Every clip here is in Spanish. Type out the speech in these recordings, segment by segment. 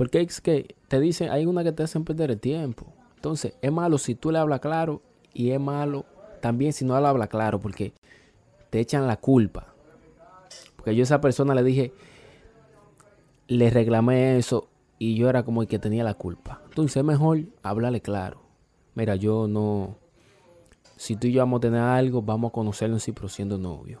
Porque es que te dicen, hay una que te hacen perder el tiempo. Entonces, es malo si tú le hablas claro y es malo también si no le hablas claro porque te echan la culpa. Porque yo a esa persona le dije, le reclamé eso y yo era como el que tenía la culpa. Entonces es mejor hablarle claro. Mira, yo no... Si tú y yo vamos a tener algo, vamos a conocernos pero siendo novio.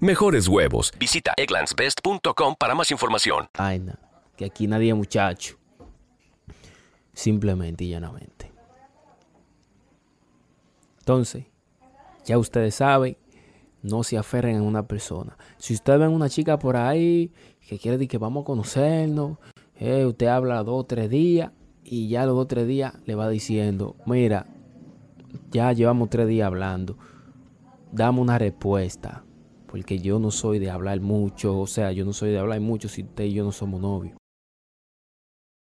mejores huevos. Visita egglandsbest.com para más información. vaina. Que aquí nadie muchacho. Simplemente y llanamente. Entonces, ya ustedes saben, no se aferren a una persona. Si ustedes ven una chica por ahí que quiere decir que vamos a conocernos, eh, usted habla dos o tres días y ya los dos o tres días le va diciendo, mira, ya llevamos tres días hablando, dame una respuesta. Porque yo no soy de hablar mucho, o sea, yo no soy de hablar mucho si usted y yo no somos novios.